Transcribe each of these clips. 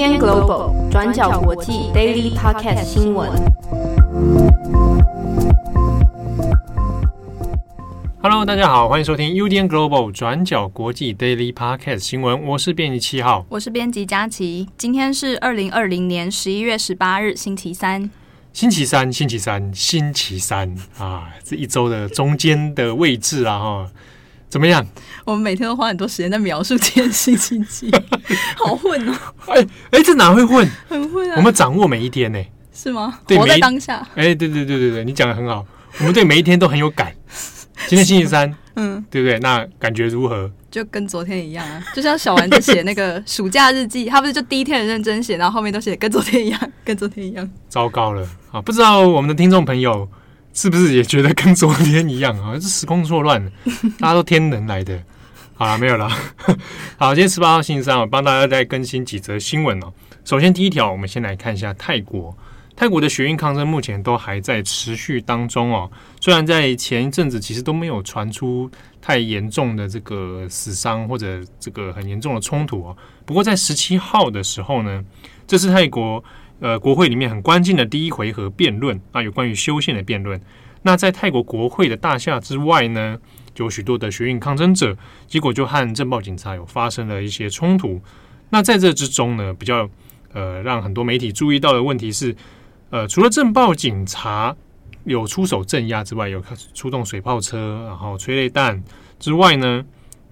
UDN Global 转角国际 Daily Podcast 新闻。Hello，大家好，欢迎收听 UDN Global 转角国际 Daily Podcast 新闻。我是编辑七号，我是编辑佳琪。今天是二零二零年十一月十八日，星期三。星期三，星期三，星期三啊！这一周的中间的位置啊，哈。怎么样？我们每天都花很多时间在描述今天星期几，好混哦！哎哎，这哪会混？很混啊！我们掌握每一天呢？是吗？对，活在当下。哎，对对对对对，你讲的很好。我们对每一天都很有感。今天星期三，嗯，对不对？那感觉如何？就跟昨天一样啊，就像小丸子写那个暑假日记，他不是就第一天很认真写，然后后面都写跟昨天一样，跟昨天一样。糟糕了啊！不知道我们的听众朋友。是不是也觉得跟昨天一样啊？这时空错乱，大家都天人来的。好了，没有了。好，今天十八号星期三，我帮大家再更新几则新闻哦。首先，第一条，我们先来看一下泰国。泰国的学运抗争目前都还在持续当中哦。虽然在前一阵子其实都没有传出太严重的这个死伤或者这个很严重的冲突哦。不过在十七号的时候呢，这是泰国。呃，国会里面很关键的第一回合辩论啊，有关于修宪的辩论。那在泰国国会的大厦之外呢，有许多的学运抗争者，结果就和镇暴警察有发生了一些冲突。那在这之中呢，比较呃让很多媒体注意到的问题是，呃，除了镇暴警察有出手镇压之外，有出动水炮车，然后催泪弹之外呢，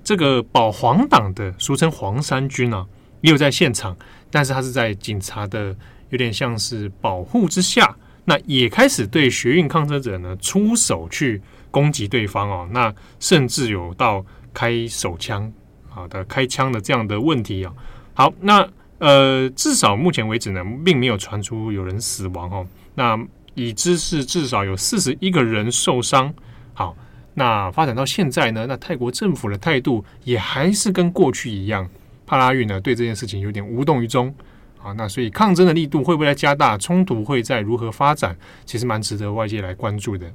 这个保皇党的俗称黄衫军啊，也有在现场，但是他是在警察的。有点像是保护之下，那也开始对学运抗争者呢出手去攻击对方哦，那甚至有到开手枪啊的开枪的这样的问题啊。好，那呃，至少目前为止呢，并没有传出有人死亡哦。那已知是至少有四十一个人受伤。好，那发展到现在呢，那泰国政府的态度也还是跟过去一样，帕拉育呢对这件事情有点无动于衷。啊，那所以抗争的力度会不会加大？冲突会在如何发展？其实蛮值得外界来关注的。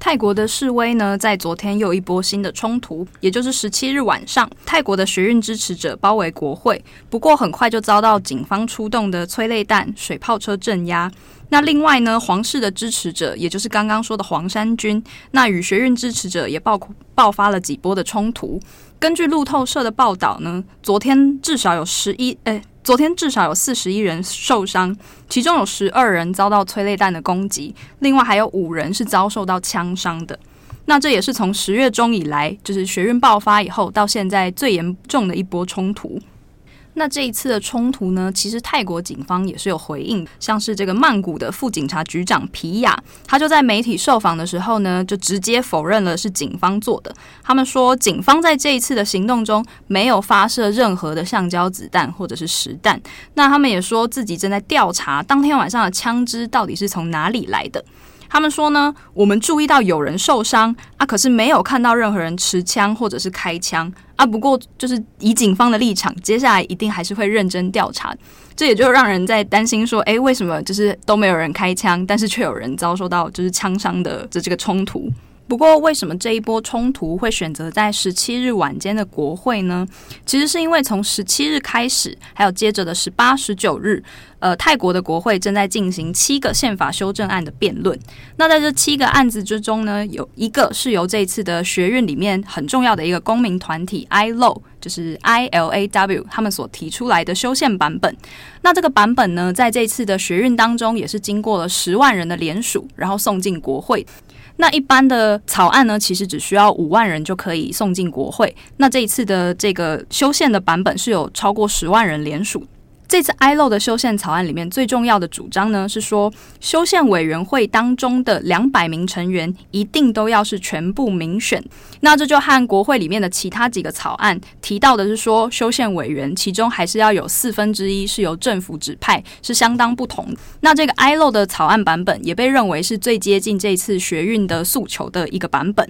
泰国的示威呢，在昨天又一波新的冲突，也就是十七日晚上，泰国的学运支持者包围国会，不过很快就遭到警方出动的催泪弹、水炮车镇压。那另外呢，皇室的支持者，也就是刚刚说的黄衫军，那与学运支持者也爆爆发了几波的冲突。根据路透社的报道呢，昨天至少有十一，诶。昨天至少有四十一人受伤，其中有十二人遭到催泪弹的攻击，另外还有五人是遭受到枪伤的。那这也是从十月中以来，就是学运爆发以后到现在最严重的一波冲突。那这一次的冲突呢，其实泰国警方也是有回应，像是这个曼谷的副警察局长皮亚，他就在媒体受访的时候呢，就直接否认了是警方做的。他们说，警方在这一次的行动中没有发射任何的橡胶子弹或者是实弹。那他们也说自己正在调查当天晚上的枪支到底是从哪里来的。他们说呢，我们注意到有人受伤啊，可是没有看到任何人持枪或者是开枪啊。不过就是以警方的立场，接下来一定还是会认真调查。这也就让人在担心说，诶，为什么就是都没有人开枪，但是却有人遭受到就是枪伤的这这个冲突？不过，为什么这一波冲突会选择在十七日晚间的国会呢？其实是因为从十七日开始，还有接着的十八、十九日，呃，泰国的国会正在进行七个宪法修正案的辩论。那在这七个案子之中呢，有一个是由这一次的学运里面很重要的一个公民团体 ILO，就是 ILAW 他们所提出来的修宪版本。那这个版本呢，在这次的学运当中，也是经过了十万人的联署，然后送进国会。那一般的草案呢，其实只需要五万人就可以送进国会。那这一次的这个修宪的版本是有超过十万人联署。这次 ILO 的修宪草案里面最重要的主张呢，是说修宪委员会当中的两百名成员一定都要是全部民选。那这就和国会里面的其他几个草案提到的是说，修宪委员其中还是要有四分之一是由政府指派，是相当不同。那这个 ILO 的草案版本也被认为是最接近这次学运的诉求的一个版本。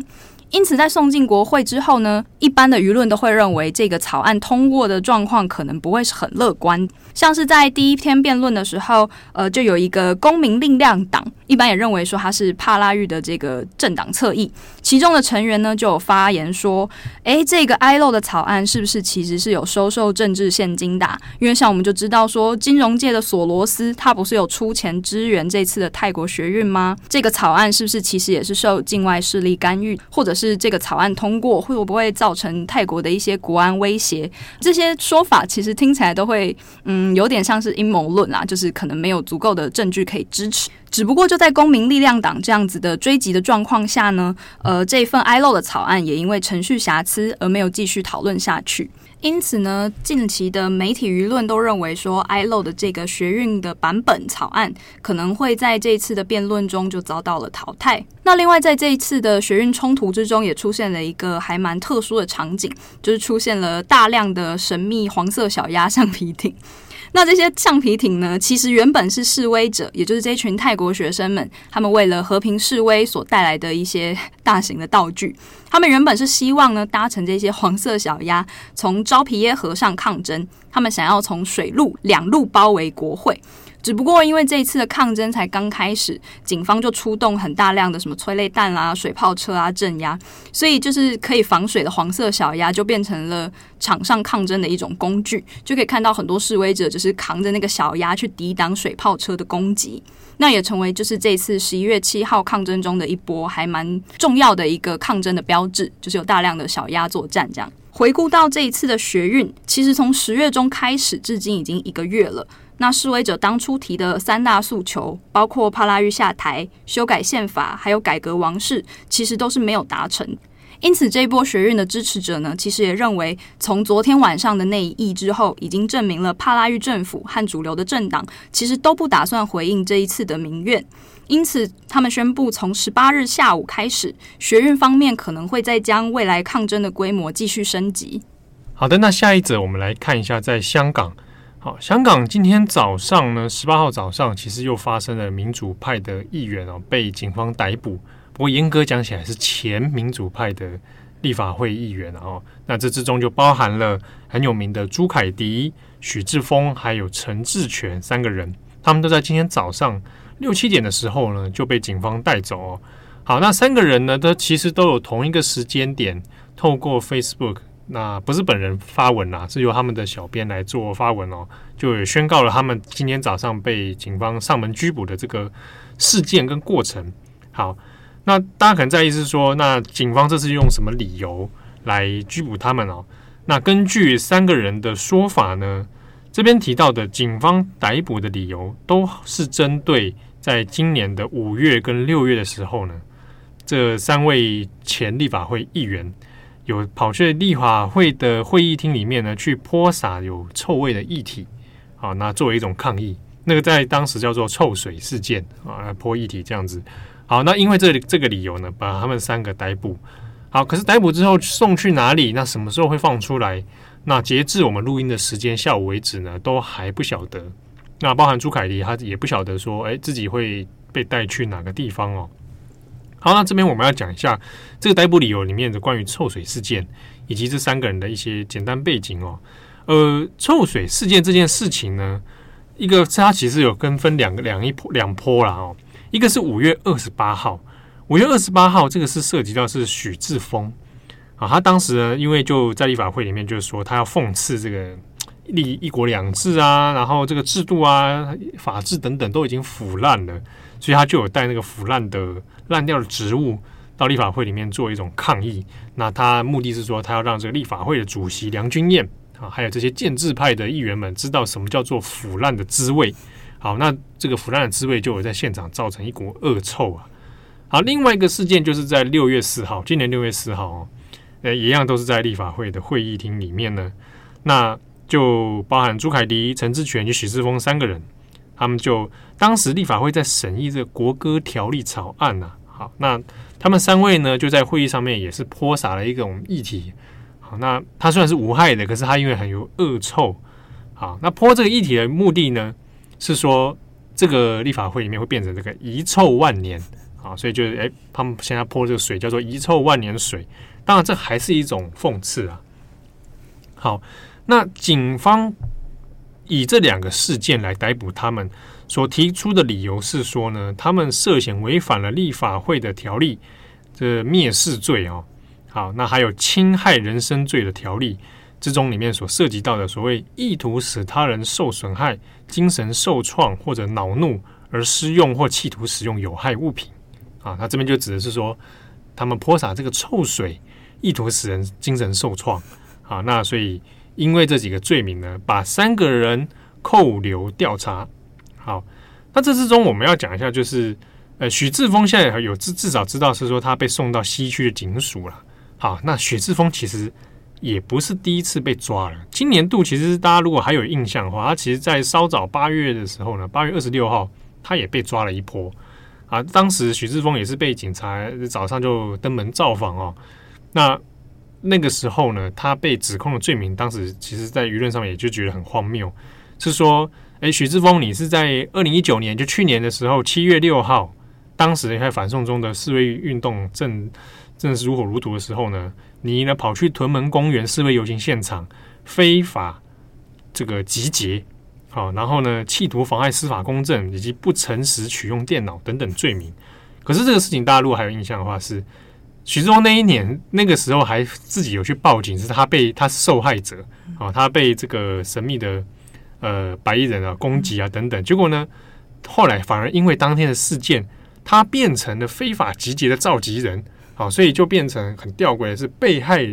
因此，在送进国会之后呢，一般的舆论都会认为这个草案通过的状况可能不会是很乐观。像是在第一天辩论的时候，呃，就有一个公民力量党，一般也认为说他是帕拉育的这个政党侧翼，其中的成员呢就有发言说：“诶，这个 ILO 的草案是不是其实是有收受政治现金的？因为像我们就知道说，金融界的索罗斯他不是有出钱支援这次的泰国学运吗？这个草案是不是其实也是受境外势力干预，或者？”是这个草案通过会不会造成泰国的一些国安威胁？这些说法其实听起来都会，嗯，有点像是阴谋论啊，就是可能没有足够的证据可以支持。只不过就在公民力量党这样子的追击的状况下呢，呃，这份 ILO 的草案也因为程序瑕疵而没有继续讨论下去。因此呢，近期的媒体舆论都认为说，ILO 的这个学运的版本草案可能会在这一次的辩论中就遭到了淘汰。那另外，在这一次的学运冲突之中，也出现了一个还蛮特殊的场景，就是出现了大量的神秘黄色小鸭橡皮艇。那这些橡皮艇呢，其实原本是示威者，也就是这群泰国学生们，他们为了和平示威所带来的一些大型的道具。他们原本是希望呢，搭乘这些黄色小鸭，从昭皮耶河上抗争。他们想要从水路两路包围国会。只不过因为这一次的抗争才刚开始，警方就出动很大量的什么催泪弹啦、水炮车啊镇压，所以就是可以防水的黄色小鸭就变成了场上抗争的一种工具，就可以看到很多示威者就是扛着那个小鸭去抵挡水炮车的攻击，那也成为就是这次十一月七号抗争中的一波还蛮重要的一个抗争的标志，就是有大量的小鸭作战这样。回顾到这一次的学运，其实从十月中开始至今已经一个月了。那示威者当初提的三大诉求，包括帕拉育下台、修改宪法，还有改革王室，其实都是没有达成。因此，这一波学运的支持者呢，其实也认为，从昨天晚上的那一役之后，已经证明了帕拉育政府和主流的政党其实都不打算回应这一次的民怨。因此，他们宣布从十八日下午开始，学运方面可能会再将未来抗争的规模继续升级。好的，那下一则我们来看一下，在香港。好，香港今天早上呢，十八号早上其实又发生了民主派的议员哦被警方逮捕。不过严格讲起来是前民主派的立法会议员哦。那这之中就包含了很有名的朱凯迪、许志峰还有陈志全三个人，他们都在今天早上六七点的时候呢就被警方带走哦。好，那三个人呢，都其实都有同一个时间点透过 Facebook。那不是本人发文啦，是由他们的小编来做发文哦，就也宣告了他们今天早上被警方上门拘捕的这个事件跟过程。好，那大家可能在意是说，那警方这次用什么理由来拘捕他们哦？那根据三个人的说法呢，这边提到的警方逮捕的理由都是针对在今年的五月跟六月的时候呢，这三位前立法会议员。有跑去立法会的会议厅里面呢，去泼洒有臭味的液体，好，那作为一种抗议，那个在当时叫做臭水事件啊，泼液体这样子。好，那因为这这个理由呢，把他们三个逮捕。好，可是逮捕之后送去哪里？那什么时候会放出来？那截至我们录音的时间下午为止呢，都还不晓得。那包含朱凯迪，他也不晓得说，哎，自己会被带去哪个地方哦。好，那这边我们要讲一下这个逮捕理由里面的关于臭水事件，以及这三个人的一些简单背景哦。呃，臭水事件这件事情呢，一个它其实有跟分两个两一两波啦哦。一个是五月二十八号，五月二十八号这个是涉及到是许志峰啊，他当时呢，因为就在立法会里面就是说他要讽刺这个立一国两制啊，然后这个制度啊、法治等等都已经腐烂了。所以他就有带那个腐烂的烂掉的植物到立法会里面做一种抗议。那他目的是说，他要让这个立法会的主席梁君彦啊，还有这些建制派的议员们知道什么叫做腐烂的滋味。好，那这个腐烂的滋味就有在现场造成一股恶臭啊。好，另外一个事件就是在六月四号，今年六月四号哦，呃，一样都是在立法会的会议厅里面呢。那就包含朱凯迪、陈志全及许志峰三个人。他们就当时立法会在审议这个国歌条例草案呐、啊，好，那他们三位呢就在会议上面也是泼洒了一种液体，好，那它虽然是无害的，可是它因为很有恶臭，好，那泼这个液体的目的呢是说这个立法会里面会变成这个遗臭万年，好，所以就是哎，他们现在泼这个水叫做遗臭万年水，当然这还是一种讽刺啊。好，那警方以这两个事件来逮捕他们，所提出的理由是说呢，他们涉嫌违反了立法会的条例，这蔑视罪哦。好，那还有侵害人身罪的条例之中，里面所涉及到的所谓意图使他人受损害、精神受创或者恼怒而施用或企图使用有害物品啊，那这边就指的是说，他们泼洒这个臭水，意图使人精神受创啊。那所以因为这几个罪名呢，把三个人扣留调查。好，那这之中我们要讲一下，就是呃，许志峰现在有至至少知道是说他被送到西区的警署了。好，那许志峰其实也不是第一次被抓了。今年度其实大家如果还有印象的话，他其实在稍早八月的时候呢，八月二十六号他也被抓了一波。啊，当时许志峰也是被警察早上就登门造访哦。那那个时候呢，他被指控的罪名，当时其实在舆论上面也就觉得很荒谬，是说，哎，许志峰，你是在二零一九年，就去年的时候，七月六号，当时在反送中的示威运动正。正是如火如荼的时候呢，你呢跑去屯门公园示威游行现场，非法这个集结，好，然后呢企图妨碍司法公正以及不诚实取用电脑等等罪名。可是这个事情大家如果还有印象的话，是许志峰那一年那个时候还自己有去报警，是他被他是受害者啊，他被这个神秘的呃白衣人啊攻击啊等等。结果呢，后来反而因为当天的事件，他变成了非法集结的召集人。啊，所以就变成很吊诡的是被害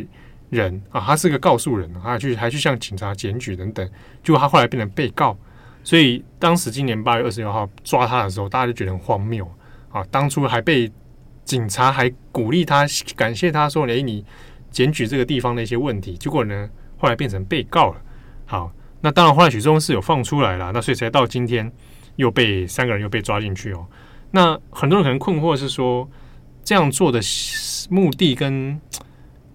人啊，他是个告诉人，他去还去向警察检举等等，结果他后来变成被告。所以当时今年八月二十六号抓他的时候，大家就觉得很荒谬啊。当初还被警察还鼓励他，感谢他说：“诶，你检举这个地方的一些问题。”结果呢，后来变成被告了。好，那当然后来许志峰是有放出来了，那所以才到今天又被三个人又被抓进去哦。那很多人可能困惑是说。这样做的目的跟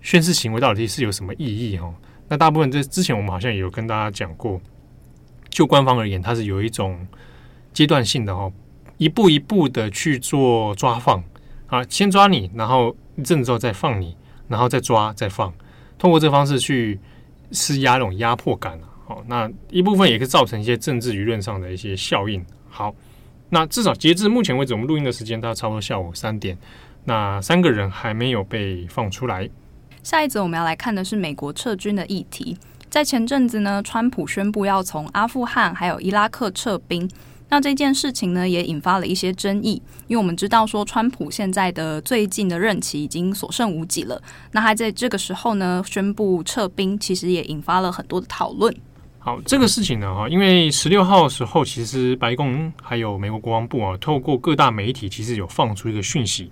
宣誓行为到底是有什么意义？哈，那大部分这之前我们好像也有跟大家讲过，就官方而言，它是有一种阶段性的哈，一步一步的去做抓放啊，先抓你，然后一阵之后再放你，然后再抓再放，通过这方式去施压那种压迫感啊，好，那一部分也可以造成一些政治舆论上的一些效应。好，那至少截至目前为止，我们录音的时间大概差不多下午三点。那三个人还没有被放出来。下一则我们要来看的是美国撤军的议题。在前阵子呢，川普宣布要从阿富汗还有伊拉克撤兵。那这件事情呢，也引发了一些争议。因为我们知道说，川普现在的最近的任期已经所剩无几了。那他在这个时候呢，宣布撤兵，其实也引发了很多的讨论。好，这个事情呢，哈，因为十六号时候，其实白宫还有美国国防部啊，透过各大媒体，其实有放出一个讯息。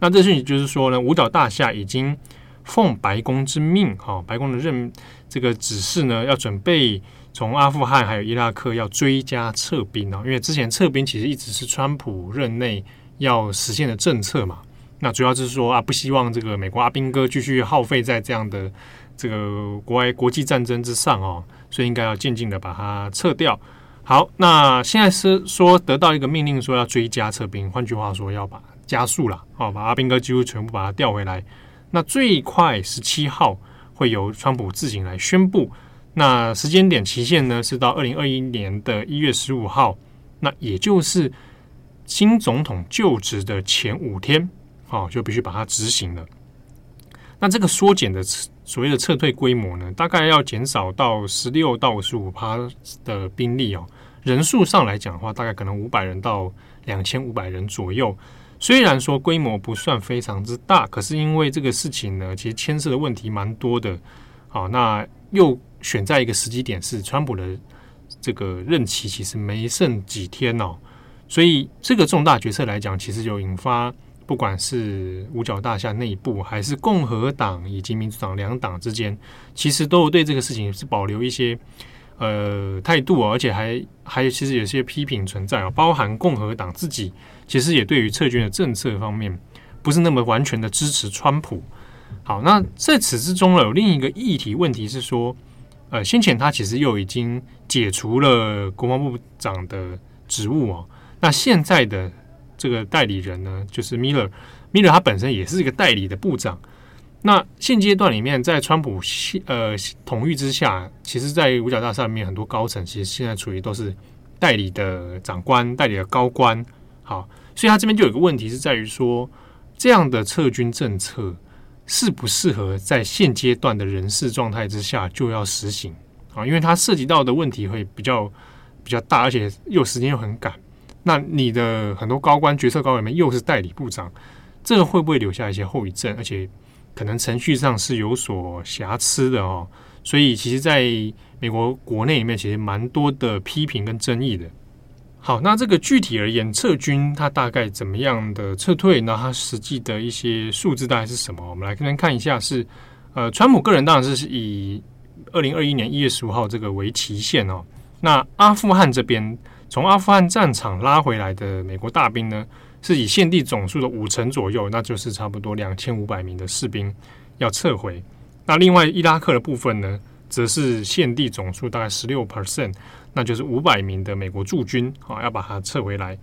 那这讯息就是说呢，五角大厦已经奉白宫之命，哈，白宫的任这个指示呢，要准备从阿富汗还有伊拉克要追加撤兵啊，因为之前撤兵其实一直是川普任内要实现的政策嘛。那主要就是说啊，不希望这个美国阿兵哥继续耗费在这样的这个国外国际战争之上哦，所以应该要渐进的把它撤掉。好，那现在是说得到一个命令，说要追加撤兵，换句话说要把。加速了，好，把阿兵哥几乎全部把它调回来。那最快十七号会由川普自行来宣布。那时间点期限呢是到二零二一年的一月十五号，那也就是新总统就职的前五天，好，就必须把它执行了。那这个缩减的所谓的撤退规模呢，大概要减少到十六到十五趴的兵力哦。人数上来讲的话，大概可能五百人到两千五百人左右。虽然说规模不算非常之大，可是因为这个事情呢，其实牵涉的问题蛮多的。好，那又选在一个时机点是川普的这个任期其实没剩几天哦，所以这个重大决策来讲，其实就引发不管是五角大厦内部，还是共和党以及民主党两党之间，其实都有对这个事情是保留一些呃态度，而且还还有其实有些批评存在啊，包含共和党自己。其实也对于撤军的政策方面，不是那么完全的支持川普。好，那在此之中呢，有另一个议题问题是说，呃，先前他其实又已经解除了国防部长的职务哦。那现在的这个代理人呢，就是 Miller，Miller 他本身也是一个代理的部长。那现阶段里面，在川普呃统御之下，其实，在五角大厦里面很多高层，其实现在处于都是代理的长官、代理的高官。好，所以他这边就有个问题是在于说，这样的撤军政策适不适合在现阶段的人事状态之下就要实行啊？因为它涉及到的问题会比较比较大，而且又时间又很赶。那你的很多高官、决策高官里面又是代理部长，这个会不会留下一些后遗症？而且可能程序上是有所瑕疵的哦，所以其实在美国国内里面，其实蛮多的批评跟争议的。好，那这个具体而言，撤军它大概怎么样的撤退？那它实际的一些数字大概是什么？我们来跟看一下是，是呃，川普个人当然是以二零二一年一月十五号这个为期限哦。那阿富汗这边从阿富汗战场拉回来的美国大兵呢？是以现地总数的五成左右，那就是差不多两千五百名的士兵要撤回。那另外伊拉克的部分呢，则是现地总数大概十六 percent，那就是五百名的美国驻军啊，要把它撤回来。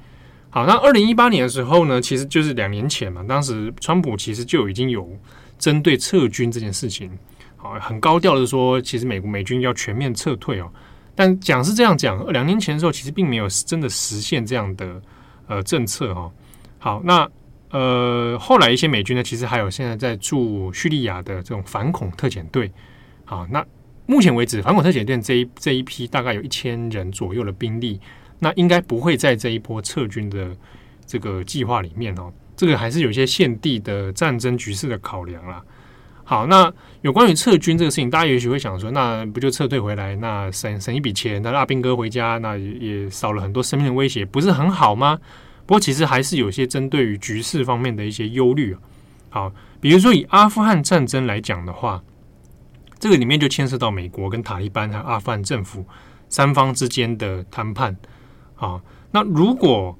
好，那二零一八年的时候呢，其实就是两年前嘛，当时川普其实就已经有针对撤军这件事情，啊，很高调的说，其实美国美军要全面撤退哦。但讲是这样讲，两年前的时候，其实并没有真的实现这样的呃政策哈。好，那呃，后来一些美军呢，其实还有现在在驻叙利亚的这种反恐特遣队。好，那目前为止，反恐特遣队这一这一批大概有一千人左右的兵力，那应该不会在这一波撤军的这个计划里面哦。这个还是有一些现地的战争局势的考量啦。好，那有关于撤军这个事情，大家也许会想说，那不就撤退回来，那省省一笔钱，那阿兵哥回家，那也少了很多生命的威胁，不是很好吗？不过，其实还是有些针对于局势方面的一些忧虑啊。好，比如说以阿富汗战争来讲的话，这个里面就牵涉到美国跟塔利班和阿富汗政府三方之间的谈判。好，那如果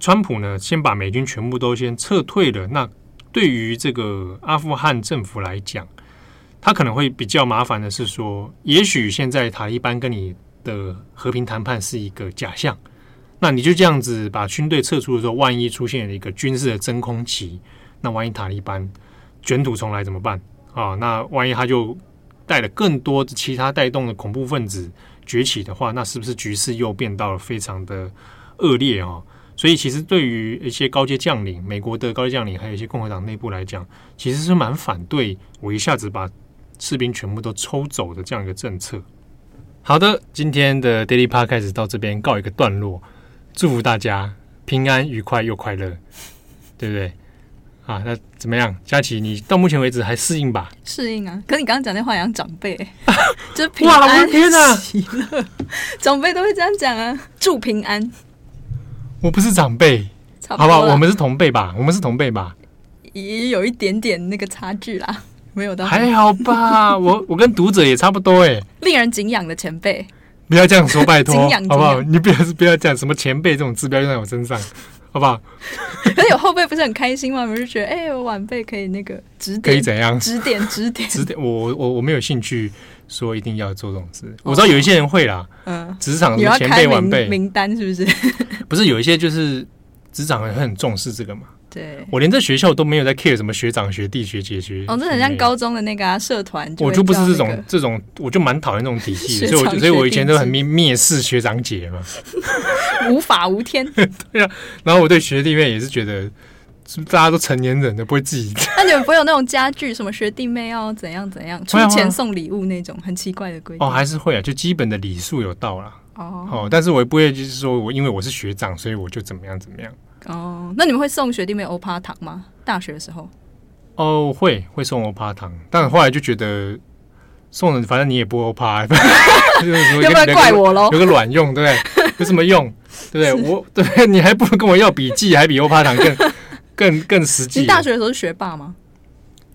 川普呢，先把美军全部都先撤退了，那对于这个阿富汗政府来讲，他可能会比较麻烦的是说，也许现在塔利班跟你的和平谈判是一个假象。那你就这样子把军队撤出的时候，万一出现了一个军事的真空期，那万一塔利班卷土重来怎么办啊？那万一他就带了更多的其他带动的恐怖分子崛起的话，那是不是局势又变到了非常的恶劣啊？所以其实对于一些高阶将领，美国的高阶将领，还有一些共和党内部来讲，其实是蛮反对我一下子把士兵全部都抽走的这样一个政策。好的，今天的 Daily Part 开始到这边告一个段落。祝福大家平安愉快又快乐，对不对？啊，那怎么样，佳琪？你到目前为止还适应吧？适应啊！可是你刚刚讲那话像长辈，就平安哇，我的天哪，喜乐，长辈都会这样讲啊！祝平安。我不是长辈，好不好？我们是同辈吧？我们是同辈吧？也有一点点那个差距啦，没有到还好吧？我我跟读者也差不多哎，令人敬仰的前辈。不要这样说，拜托，好不好？你不要不要讲什么前辈这种字标用在我身上，好不好？可是有后辈不是很开心吗？我就觉得，哎、欸，我晚辈可以那个指点，可以怎样？指点 指点指点。我我我没有兴趣说一定要做这种事。我知道有一些人会啦，嗯，职场的前辈晚辈名单是不是？不是有一些就是职场很很重视这个嘛。对，我连在学校都没有在 care 什么学长学弟学姐学。哦，这很像高中的那个、啊、社团、那个。我就不是这种这种，我就蛮讨厌这种体系的，所以我所以我以前都很蔑蔑视学长姐嘛，无法无天。对啊，然后我对学弟妹也是觉得，是大家都成年人的，不会自己。那你们不会有那种家具，什么学弟妹要怎样怎样，出钱送礼物那种很奇怪的规定？哦，还是会啊，就基本的礼数有到啦。哦哦，但是我也不会就是说我因为我是学长，所以我就怎么样怎么样。哦，那你们会送学弟妹欧趴糖吗？大学的时候？哦，会会送欧趴糖，但后来就觉得送了，反正你也不欧趴，要 不要怪我喽？有个卵用，对不对？有什么用？对不对？我对 你还不如跟我要笔记，还比欧趴糖更更更实际。你大学的时候是学霸吗？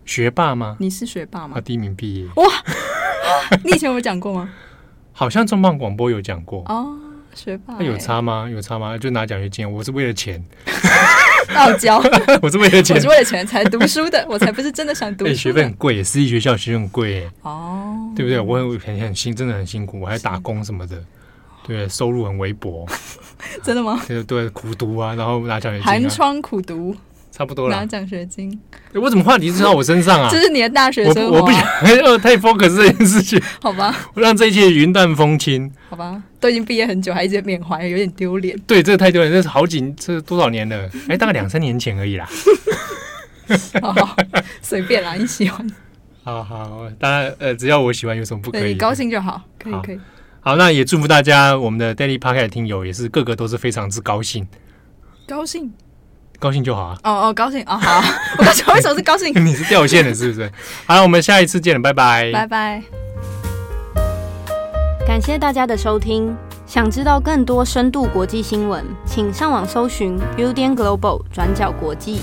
学霸吗？你是学霸吗？啊，第一名毕业。哇，你以前有讲过吗？好像重磅广播有讲过哦。学霸、欸、有差吗？有差吗？就拿奖学金，我是为了钱，傲娇娇。我是为了钱，我是为了钱才读书的，我才不是真的想读书。哎，学费很贵，私立学校学费很贵，哦，对不对？我很很很辛，真的很辛苦，我还打工什么的。对，收入很微薄，真的吗？对对，苦读啊，然后拿奖学金、啊，寒窗苦读，差不多了，拿奖学金。我怎么话题是到我身上啊？这是你的大学生 活、啊，我我不想太 focus 这件事情，好吧？我让这一切云淡风轻，好吧？都已经毕业很久，还一直缅怀，有点丢脸。对，这个太丢脸，这是好几，这是多少年了？哎，大概两三年前而已啦。好好，随便啦，你喜欢。好好，当然，呃，只要我喜欢，有什么不可以？高兴就好，可以，可以。好，那也祝福大家，我们的 Daily Podcast 的听友也是个个都是非常之高兴。高兴，高兴就好啊。哦哦，高兴哦，好。我刚才为什么是高兴？你是掉线了，是不是？好了，我们下一次见了，拜拜，拜拜。感谢大家的收听。想知道更多深度国际新闻，请上网搜寻 Udan Global 转角国际。